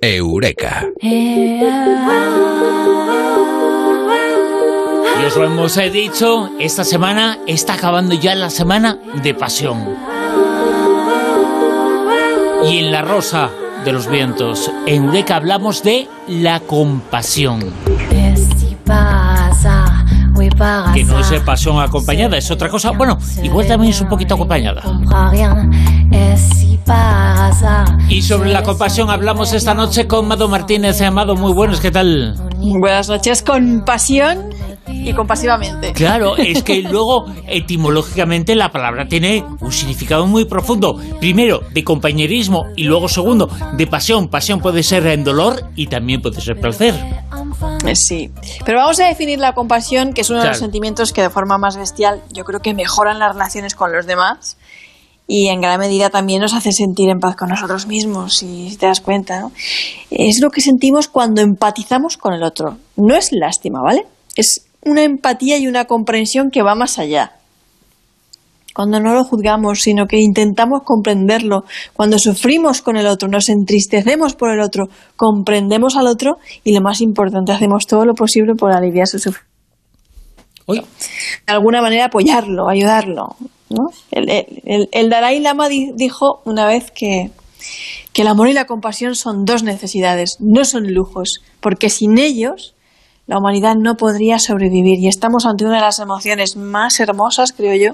Eureka. Y os lo hemos eh, dicho, esta semana está acabando ya la semana de pasión. Y en La Rosa de los Vientos, en Eureka hablamos de la compasión. Que no es pasión acompañada, es otra cosa. Bueno, igual también es un poquito acompañada. Y sobre la compasión hablamos esta noche con Mado Martínez. Amado, muy buenos, ¿qué tal? Buenas noches, con pasión y compasivamente. Claro, es que luego etimológicamente la palabra tiene un significado muy profundo. Primero, de compañerismo y luego segundo, de pasión. Pasión puede ser en dolor y también puede ser placer. Eh, sí, pero vamos a definir la compasión, que es uno de los sentimientos que de forma más bestial yo creo que mejoran las relaciones con los demás y en gran medida también nos hace sentir en paz con nosotros mismos, si te das cuenta. ¿no? Es lo que sentimos cuando empatizamos con el otro. No es lástima, ¿vale? Es una empatía y una comprensión que va más allá. Cuando no lo juzgamos, sino que intentamos comprenderlo. Cuando sufrimos con el otro, nos entristecemos por el otro, comprendemos al otro y lo más importante, hacemos todo lo posible por aliviar su sufrimiento. De alguna manera apoyarlo, ayudarlo. El, Dalai Lama dijo una vez que, el amor y la compasión son dos necesidades, no son lujos, porque sin ellos la humanidad no podría sobrevivir. Y estamos ante una de las emociones más hermosas, creo yo,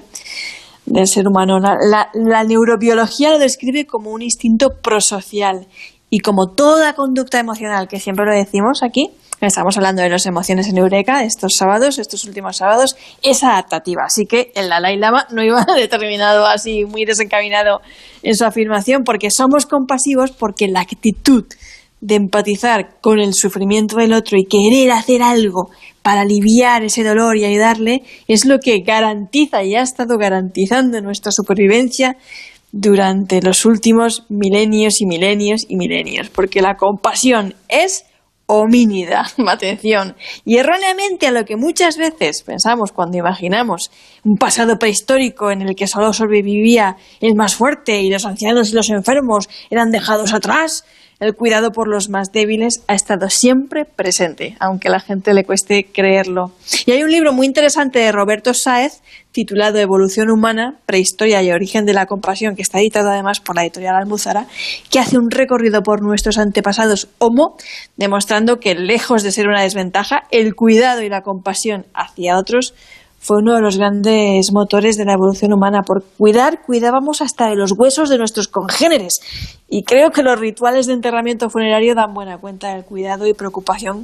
del ser humano. La, la, neurobiología lo describe como un instinto prosocial y como toda conducta emocional, que siempre lo decimos aquí, Estamos hablando de las emociones en Eureka estos sábados, estos últimos sábados, es adaptativa. Así que el Dalai Lama no iba determinado así, muy desencaminado en su afirmación, porque somos compasivos, porque la actitud de empatizar con el sufrimiento del otro y querer hacer algo para aliviar ese dolor y ayudarle es lo que garantiza y ha estado garantizando nuestra supervivencia durante los últimos milenios y milenios y milenios, porque la compasión es homínida, atención, y erróneamente a lo que muchas veces pensamos cuando imaginamos un pasado prehistórico en el que solo sobrevivía el más fuerte y los ancianos y los enfermos eran dejados atrás, el cuidado por los más débiles ha estado siempre presente, aunque a la gente le cueste creerlo. Y hay un libro muy interesante de Roberto Sáez titulado Evolución Humana, Prehistoria y Origen de la Compasión, que está editado además por la editorial Almuzara, que hace un recorrido por nuestros antepasados Homo, demostrando que lejos de ser una desventaja, el cuidado y la compasión hacia otros fue uno de los grandes motores de la evolución humana. Por cuidar, cuidábamos hasta de los huesos de nuestros congéneres. Y creo que los rituales de enterramiento funerario dan buena cuenta del cuidado y preocupación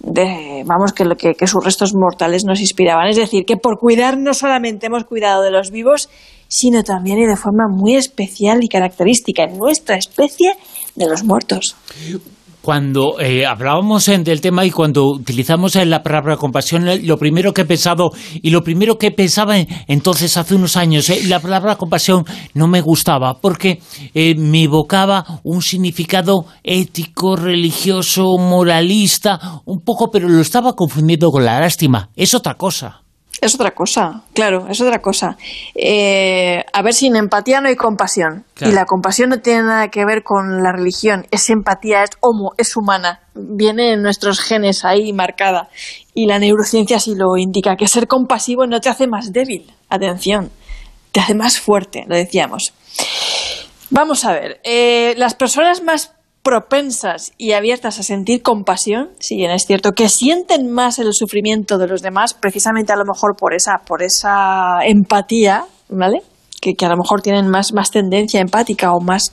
de, vamos, que, que, que sus restos mortales nos inspiraban. Es decir, que por cuidar no solamente hemos cuidado de los vivos, sino también y de forma muy especial y característica en nuestra especie de los muertos cuando eh, hablábamos del tema y cuando utilizamos la palabra compasión, lo primero que he pensado y lo primero que pensaba entonces hace unos años, eh, la palabra compasión no me gustaba porque eh, me evocaba un significado ético, religioso, moralista, un poco, pero lo estaba confundiendo con la lástima. Es otra cosa. Es otra cosa, claro, es otra cosa. Eh, a ver, sin empatía no hay compasión. Y la compasión no tiene nada que ver con la religión. Es empatía, es homo, es humana. Viene en nuestros genes ahí marcada. Y la neurociencia sí lo indica, que ser compasivo no te hace más débil. Atención, te hace más fuerte, lo decíamos. Vamos a ver, eh, las personas más propensas y abiertas a sentir compasión, si bien es cierto, que sienten más el sufrimiento de los demás, precisamente a lo mejor por esa, por esa empatía, ¿vale? Que, que, a lo mejor tienen más, más tendencia empática o más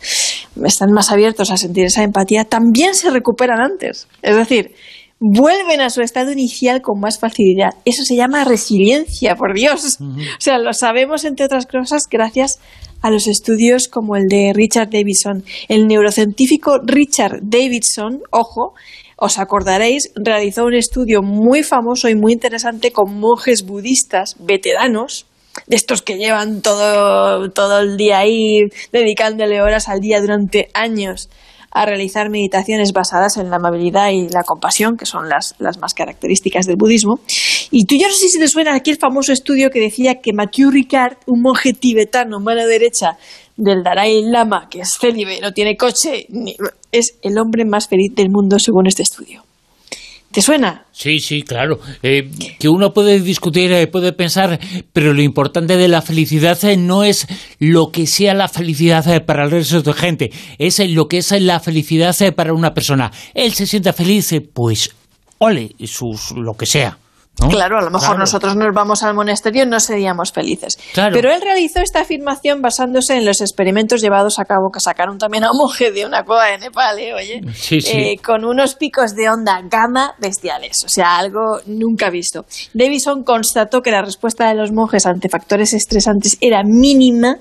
están más abiertos a sentir esa empatía, también se recuperan antes. Es decir, vuelven a su estado inicial con más facilidad. Eso se llama resiliencia, por Dios. O sea, lo sabemos, entre otras cosas, gracias a los estudios como el de Richard Davidson. El neurocientífico Richard Davidson, ojo, os acordaréis, realizó un estudio muy famoso y muy interesante con monjes budistas veteranos, de estos que llevan todo, todo el día ahí dedicándole horas al día durante años a realizar meditaciones basadas en la amabilidad y la compasión, que son las, las más características del budismo. Y tú ya no sé si te suena aquí el famoso estudio que decía que Mathieu Ricard, un monje tibetano, mano derecha del Dalai Lama, que es célibe, no tiene coche, es el hombre más feliz del mundo según este estudio. ¿Te suena? Sí, sí, claro. Eh, que uno puede discutir, eh, puede pensar, pero lo importante de la felicidad eh, no es lo que sea la felicidad para el resto de gente, es lo que es la felicidad para una persona. Él se siente feliz, pues, ole, sus, lo que sea. Claro, a lo mejor nosotros nos vamos al monasterio no seríamos felices. Pero él realizó esta afirmación basándose en los experimentos llevados a cabo que sacaron también a un monje de una cueva de Nepal, ¿eh? oye, eh, con unos picos de onda gamma bestiales, o sea, algo nunca visto. Davison constató que la respuesta de los monjes ante factores estresantes era mínima,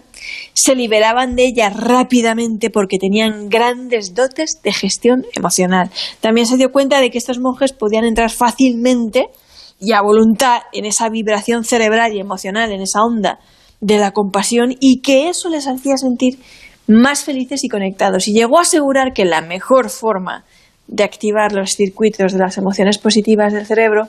se liberaban de ella rápidamente porque tenían grandes dotes de gestión emocional. También se dio cuenta de que estos monjes podían entrar fácilmente y a voluntad en esa vibración cerebral y emocional, en esa onda de la compasión y que eso les hacía sentir más felices y conectados. Y llegó a asegurar que la mejor forma de activar los circuitos de las emociones positivas del cerebro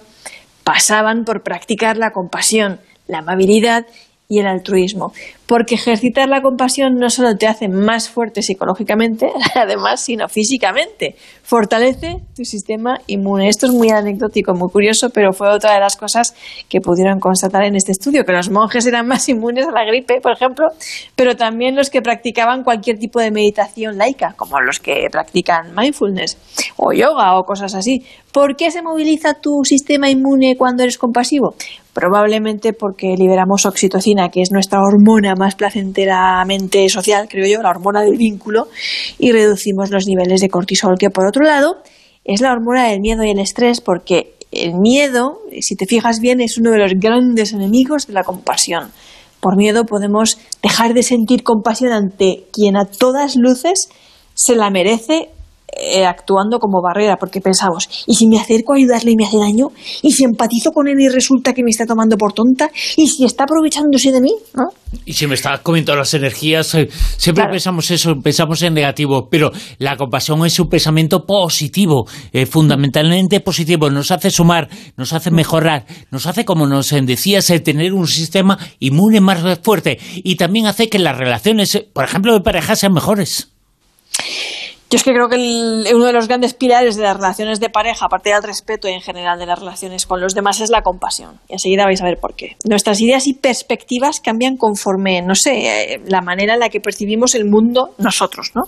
pasaban por practicar la compasión, la amabilidad y el altruismo. Porque ejercitar la compasión no solo te hace más fuerte psicológicamente, además, sino físicamente. Fortalece tu sistema inmune. Esto es muy anecdótico, muy curioso, pero fue otra de las cosas que pudieron constatar en este estudio, que los monjes eran más inmunes a la gripe, por ejemplo, pero también los que practicaban cualquier tipo de meditación laica, como los que practican mindfulness o yoga o cosas así. ¿Por qué se moviliza tu sistema inmune cuando eres compasivo? Probablemente porque liberamos oxitocina, que es nuestra hormona más placenteramente social, creo yo, la hormona del vínculo, y reducimos los niveles de cortisol, que por otro lado es la hormona del miedo y el estrés, porque el miedo, si te fijas bien, es uno de los grandes enemigos de la compasión. Por miedo podemos dejar de sentir compasión ante quien a todas luces se la merece eh, actuando como barrera, porque pensamos, ¿y si me acerco a ayudarle y me hace daño? ¿Y si empatizo con él y resulta que me está tomando por tonta? ¿Y si está aprovechándose de mí? Y si me está comiendo las energías, eh, siempre pensamos eso, pensamos en negativo, pero la compasión es un pensamiento positivo, eh, fundamentalmente positivo, nos hace sumar, nos hace mejorar, nos hace, como nos decías, tener un sistema inmune más fuerte y también hace que las relaciones, por ejemplo, de pareja sean mejores. Yo es que creo que uno de los grandes pilares de las relaciones de pareja, aparte del respeto y en general de las relaciones con los demás, es la compasión. Y enseguida vais a ver por qué. Nuestras ideas y perspectivas cambian conforme, no sé, eh, la manera en la que percibimos el mundo nosotros, ¿no?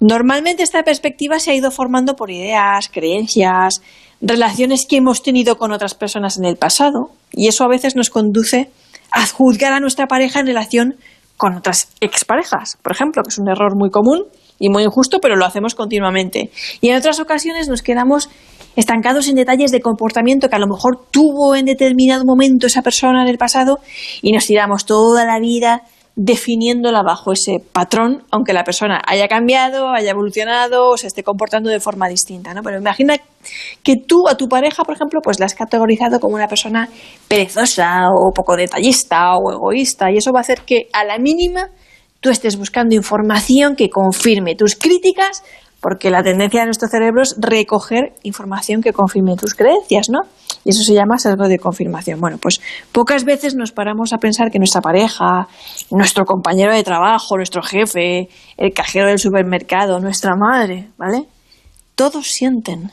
Normalmente esta perspectiva se ha ido formando por ideas, creencias, relaciones que hemos tenido con otras personas en el pasado, y eso a veces nos conduce a juzgar a nuestra pareja en relación con otras exparejas, por ejemplo, que es un error muy común y muy injusto, pero lo hacemos continuamente. Y en otras ocasiones nos quedamos estancados en detalles de comportamiento que a lo mejor tuvo en determinado momento esa persona en el pasado y nos tiramos toda la vida definiéndola bajo ese patrón, aunque la persona haya cambiado, haya evolucionado o se esté comportando de forma distinta, ¿no? Pero imagina que tú a tu pareja, por ejemplo, pues la has categorizado como una persona perezosa o poco detallista o egoísta y eso va a hacer que a la mínima tú estés buscando información que confirme tus críticas, porque la tendencia de nuestro cerebro es recoger información que confirme tus creencias, ¿no? Y eso se llama sesgo de confirmación. Bueno, pues pocas veces nos paramos a pensar que nuestra pareja, nuestro compañero de trabajo, nuestro jefe, el cajero del supermercado, nuestra madre, ¿vale? Todos sienten.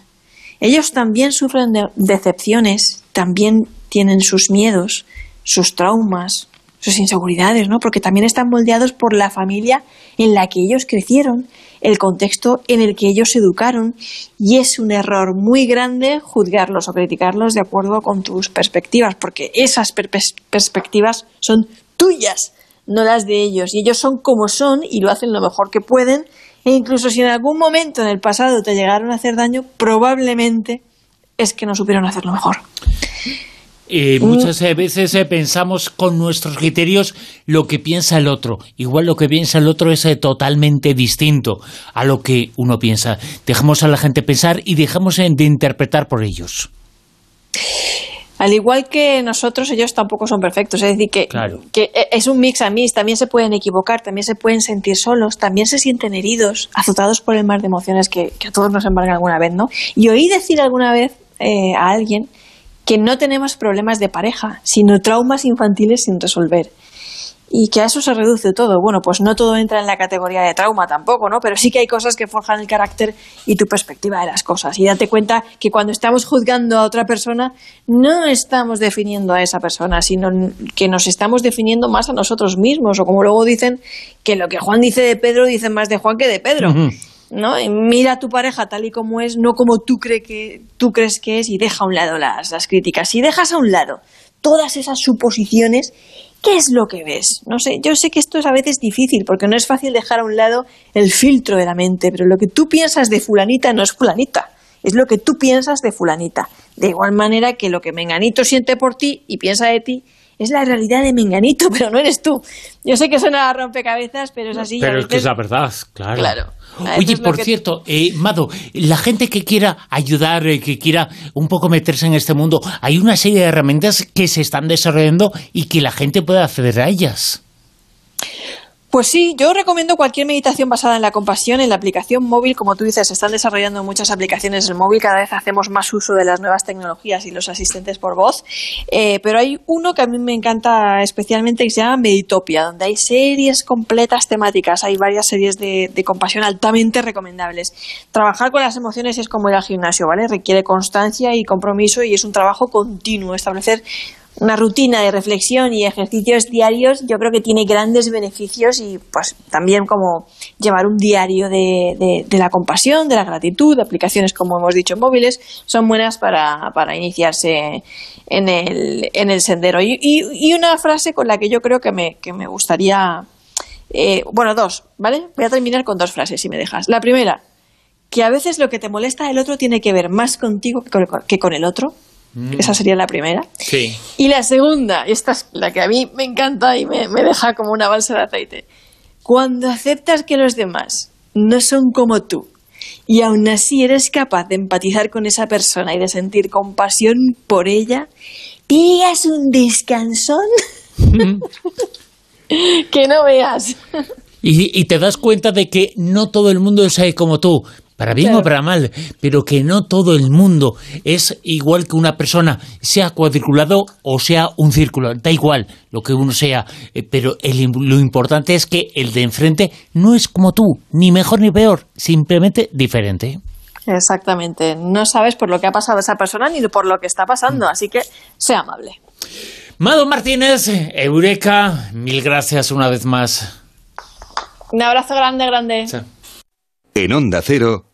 Ellos también sufren de decepciones, también tienen sus miedos, sus traumas, sus inseguridades, ¿no? Porque también están moldeados por la familia en la que ellos crecieron, el contexto en el que ellos se educaron, y es un error muy grande juzgarlos o criticarlos de acuerdo con tus perspectivas, porque esas perspectivas son tuyas, no las de ellos, y ellos son como son y lo hacen lo mejor que pueden, e incluso si en algún momento en el pasado te llegaron a hacer daño, probablemente es que no supieron hacerlo mejor. Eh, muchas veces eh, pensamos con nuestros criterios lo que piensa el otro. Igual lo que piensa el otro es eh, totalmente distinto a lo que uno piensa. Dejamos a la gente pensar y dejamos de interpretar por ellos. Al igual que nosotros, ellos tampoco son perfectos. Es decir, que, que es un mix a mí. También se pueden equivocar, también se pueden sentir solos, también se sienten heridos, azotados por el mar de emociones que, a todos nos embargan alguna vez, ¿no? Y oí decir alguna vez a alguien que no tenemos problemas de pareja, sino traumas infantiles sin resolver. y que a eso se reduce todo. Bueno, pues no todo entra en la categoría de trauma tampoco, ¿no? Pero sí que hay cosas que forjan el carácter y tu perspectiva de las cosas. Y date cuenta que cuando estamos juzgando a otra persona, no estamos definiendo a esa persona, sino que nos estamos definiendo más a nosotros mismos. O como luego dicen, que lo que Juan dice de Pedro, dicen más de Juan que de Pedro. ¿No? mira a tu pareja tal y como es, no como tú, que, tú crees que es, y deja a un lado las, las críticas. Si dejas a un lado todas esas suposiciones, ¿qué es lo que ves? No sé, yo sé que esto es a veces difícil, porque no es fácil dejar a un lado el filtro de la mente, pero lo que tú piensas de fulanita no es fulanita, es lo que tú piensas de fulanita. De igual manera que lo que Menganito siente por ti y piensa de ti es la realidad de Menganito, pero no eres tú. Yo sé que suena a rompecabezas, pero es así. Pero es que es la verdad, claro. Claro. Oye, por cierto, eh, Mado, la gente que quiera ayudar, eh, que quiera un poco meterse en este mundo, hay una serie de herramientas que se están desarrollando y que la gente puede acceder a ellas. Pues sí, yo recomiendo cualquier meditación basada en la compasión en la aplicación móvil. Como tú dices, se están desarrollando muchas aplicaciones en móvil, cada vez hacemos más uso de las nuevas tecnologías y los asistentes por voz. Eh, pero hay uno que a mí me encanta especialmente que se llama Meditopia, donde hay series completas temáticas, hay varias series de, de compasión altamente recomendables. Trabajar con las emociones es como ir al gimnasio, ¿vale? Requiere constancia y compromiso y es un trabajo continuo. Establecer una rutina de reflexión y ejercicios diarios yo creo que tiene grandes beneficios y pues también como llevar un diario de, de, la compasión, de la gratitud, de aplicaciones como hemos dicho móviles, son buenas para, para iniciarse en el, en el sendero. Y, y, una frase con la que yo creo que me, que me gustaría, eh, bueno, dos, ¿vale? Voy a terminar con dos frases si me dejas. La primera, que a veces lo que te molesta del otro tiene que ver más contigo que con el otro. Mm. Esa sería la primera. Sí. Y la segunda, y esta es la que a mí me encanta y me, deja como una balsa de aceite. Cuando aceptas que los demás no son como tú y aún así eres capaz de empatizar con esa persona y de sentir compasión por ella, pillas un descansón que no veas. Y, y, te das cuenta de que no todo el mundo es como tú, para bien o para mal, pero que no todo el mundo es igual que una persona, sea cuadriculado o sea un círculo, da igual lo que uno sea, eh, pero lo importante es que el de enfrente no es como tú, ni mejor ni peor, simplemente diferente. Exactamente, no sabes por lo que ha pasado esa persona ni por lo que está pasando, mm. así que sea amable. Mado Martínez, Eureka, mil gracias una vez más. Un abrazo grande, grande. En Onda Cero.